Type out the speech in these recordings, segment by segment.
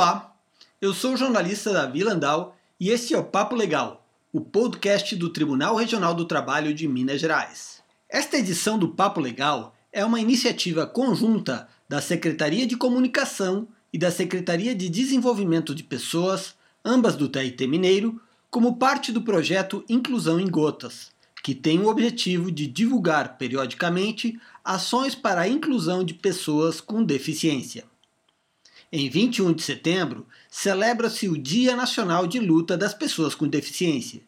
Olá, eu sou o jornalista Davi Landau e este é o Papo Legal, o podcast do Tribunal Regional do Trabalho de Minas Gerais. Esta edição do Papo Legal é uma iniciativa conjunta da Secretaria de Comunicação e da Secretaria de Desenvolvimento de Pessoas, ambas do TIT Mineiro, como parte do projeto Inclusão em Gotas, que tem o objetivo de divulgar periodicamente ações para a inclusão de pessoas com deficiência. Em 21 de setembro, celebra-se o Dia Nacional de Luta das Pessoas com Deficiência.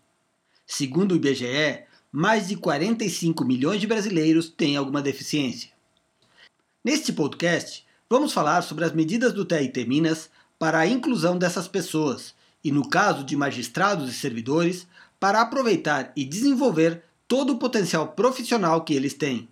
Segundo o IBGE, mais de 45 milhões de brasileiros têm alguma deficiência. Neste podcast, vamos falar sobre as medidas do TIT Minas para a inclusão dessas pessoas e, no caso de magistrados e servidores, para aproveitar e desenvolver todo o potencial profissional que eles têm.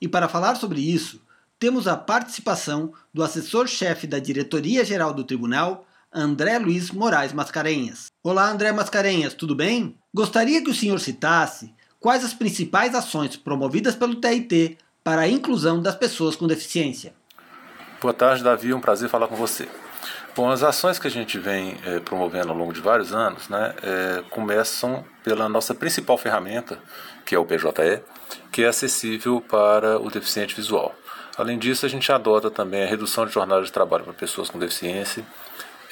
E para falar sobre isso, temos a participação do assessor-chefe da Diretoria-Geral do Tribunal, André Luiz Moraes Mascarenhas. Olá, André Mascarenhas, tudo bem? Gostaria que o senhor citasse quais as principais ações promovidas pelo TIT para a inclusão das pessoas com deficiência. Boa tarde, Davi, é um prazer falar com você. Bom, as ações que a gente vem é, promovendo ao longo de vários anos né, é, começam pela nossa principal ferramenta, que é o PJE, que é acessível para o deficiente visual. Além disso, a gente adota também a redução de jornada de trabalho para pessoas com deficiência,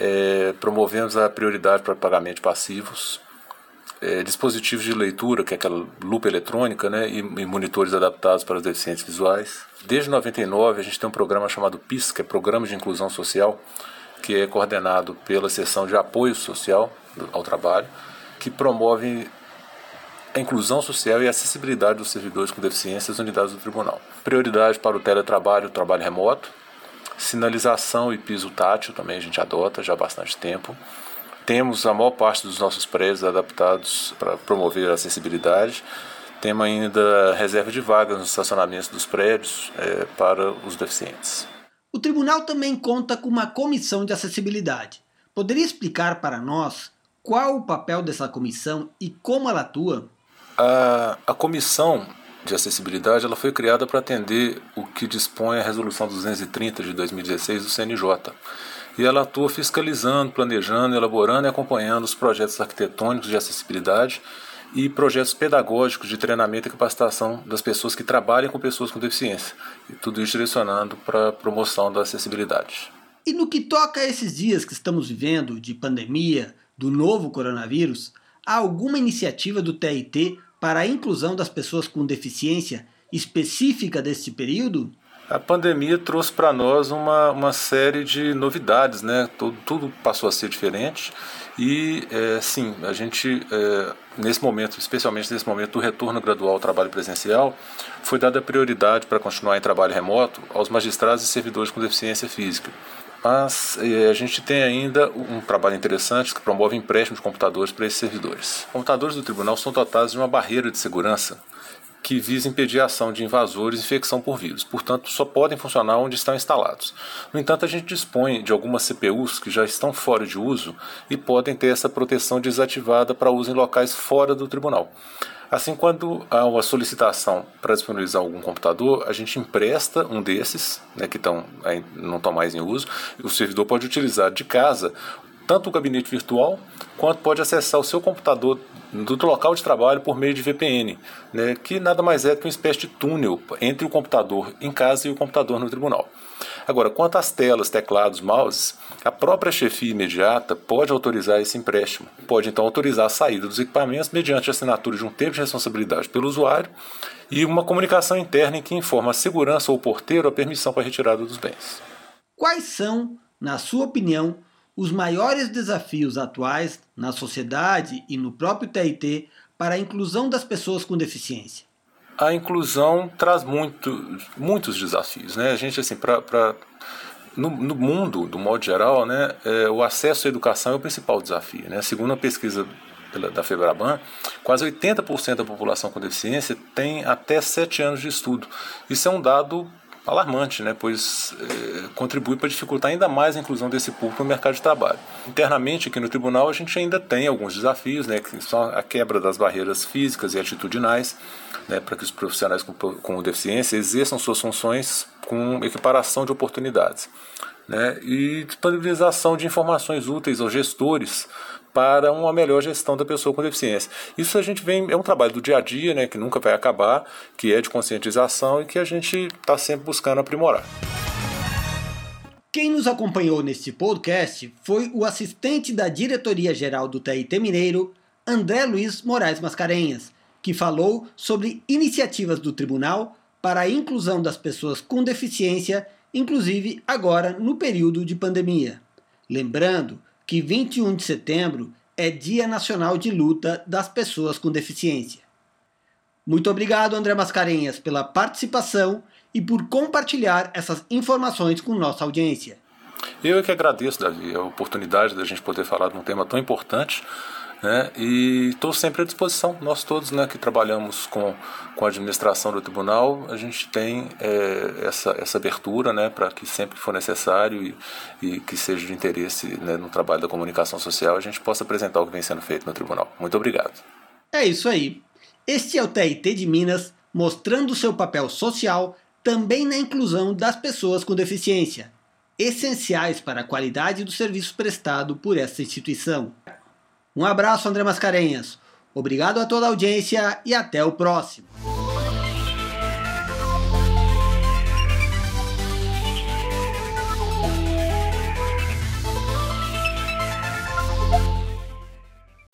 é, promovemos a prioridade para pagamento de passivos, é, dispositivos de leitura, que é aquela lupa eletrônica, né, e, e, monitores adaptados para os deficientes visuais. Desde 99 a gente tem um programa chamado PIS, que é Programa de Inclusão Social, que é coordenado pela seção de apoio social ao trabalho, que promove a inclusão social e a acessibilidade dos servidores com deficiência às unidades do tribunal. Prioridade para o teletrabalho, o trabalho remoto, sinalização e piso tátil também a gente adota já há bastante tempo. Temos a maior parte dos nossos prédios adaptados para promover a acessibilidade. Temos ainda reserva de vagas nos estacionamentos dos prédios é, para os deficientes. O tribunal também conta com uma comissão de acessibilidade. Poderia explicar para nós qual o papel dessa comissão e como ela atua? A, a comissão de acessibilidade ela foi criada para atender o que dispõe a Resolução 230 de 2016 do CNJ. E ela atua fiscalizando, planejando, elaborando e acompanhando os projetos arquitetônicos de acessibilidade e projetos pedagógicos de treinamento e capacitação das pessoas que trabalham com pessoas com deficiência. E tudo isso direcionando para a promoção da acessibilidade. E no que toca a esses dias que estamos vivendo de pandemia, do novo coronavírus, há alguma iniciativa do TIT para a inclusão das pessoas com deficiência específica deste período? A pandemia trouxe para nós uma, uma série de novidades, né? Tudo, tudo passou a ser diferente e, é, sim, a gente, é, nesse momento, especialmente nesse momento do retorno gradual ao trabalho presencial, foi dada prioridade para continuar em trabalho remoto aos magistrados e servidores com deficiência física. Mas eh, a gente tem ainda um trabalho interessante que promove empréstimo de computadores para esses servidores. Computadores do tribunal são dotados de uma barreira de segurança que visa impedir a ação de invasores e infecção por vírus, portanto, só podem funcionar onde estão instalados. No entanto, a gente dispõe de algumas CPUs que já estão fora de uso e podem ter essa proteção desativada para uso em locais fora do tribunal. Assim, quando há uma solicitação para disponibilizar algum computador, a gente empresta um desses, né, que tão, não estão mais em uso, o servidor pode utilizar de casa tanto o gabinete virtual, quanto pode acessar o seu computador do local de trabalho por meio de VPN, né, que nada mais é que uma espécie de túnel entre o computador em casa e o computador no tribunal. Agora, quanto às telas, teclados, mouses, a própria chefia imediata pode autorizar esse empréstimo. Pode então autorizar a saída dos equipamentos mediante a assinatura de um termo de responsabilidade pelo usuário e uma comunicação interna em que informa a segurança ou o porteiro a permissão para a retirada dos bens. Quais são, na sua opinião, os maiores desafios atuais na sociedade e no próprio TIT para a inclusão das pessoas com deficiência? A inclusão traz muito, muitos desafios, né? A gente assim para no, no, mundo, do modo geral, né, é, o acesso à educação é o principal desafio. Né? Segundo a pesquisa pela, da FEBRABAN, quase 80% da população com deficiência tem até 7 anos de estudo. Isso é um dado alarmante, né, pois é, contribui para dificultar ainda mais a inclusão desse público no mercado de trabalho. Internamente, aqui no tribunal, a gente ainda tem alguns desafios, né, que são a quebra das barreiras físicas e atitudinais, né, para que os profissionais com, com deficiência exerçam suas funções com equiparação de oportunidades. né, e disponibilização de informações úteis aos gestores para uma melhor gestão da pessoa com deficiência. Isso a gente vem, é um trabalho do dia a dia, né, que nunca vai acabar, que é de conscientização e que a gente está sempre buscando aprimorar. Quem nos acompanhou neste podcast foi o assistente da Diretoria-Geral do TIT Mineiro, André Luiz Moraes Mascarenhas, que falou sobre iniciativas do tribunal para a inclusão das pessoas com deficiência, inclusive agora no período de pandemia. Lembrando que 21 de setembro é Dia Nacional de Luta das Pessoas com Deficiência. Muito obrigado, André Mascarenhas, pela participação e por compartilhar essas informações com nossa audiência. Eu é que agradeço, Davi, a oportunidade da gente poder falar de um tema tão importante. Né? E estou sempre à disposição. Nós todos né, que trabalhamos com, com a administração do tribunal, a gente tem é, essa, essa abertura né, para que sempre for necessário e, e que seja de interesse né, no trabalho da comunicação social, a gente possa apresentar o que vem sendo feito no tribunal. Muito obrigado. É isso aí. Este é o TIT de Minas, mostrando seu papel social também na inclusão das pessoas com deficiência, essenciais para a qualidade do serviço prestado por esta instituição. Um abraço, André Mascarenhas. Obrigado a toda a audiência e até o próximo.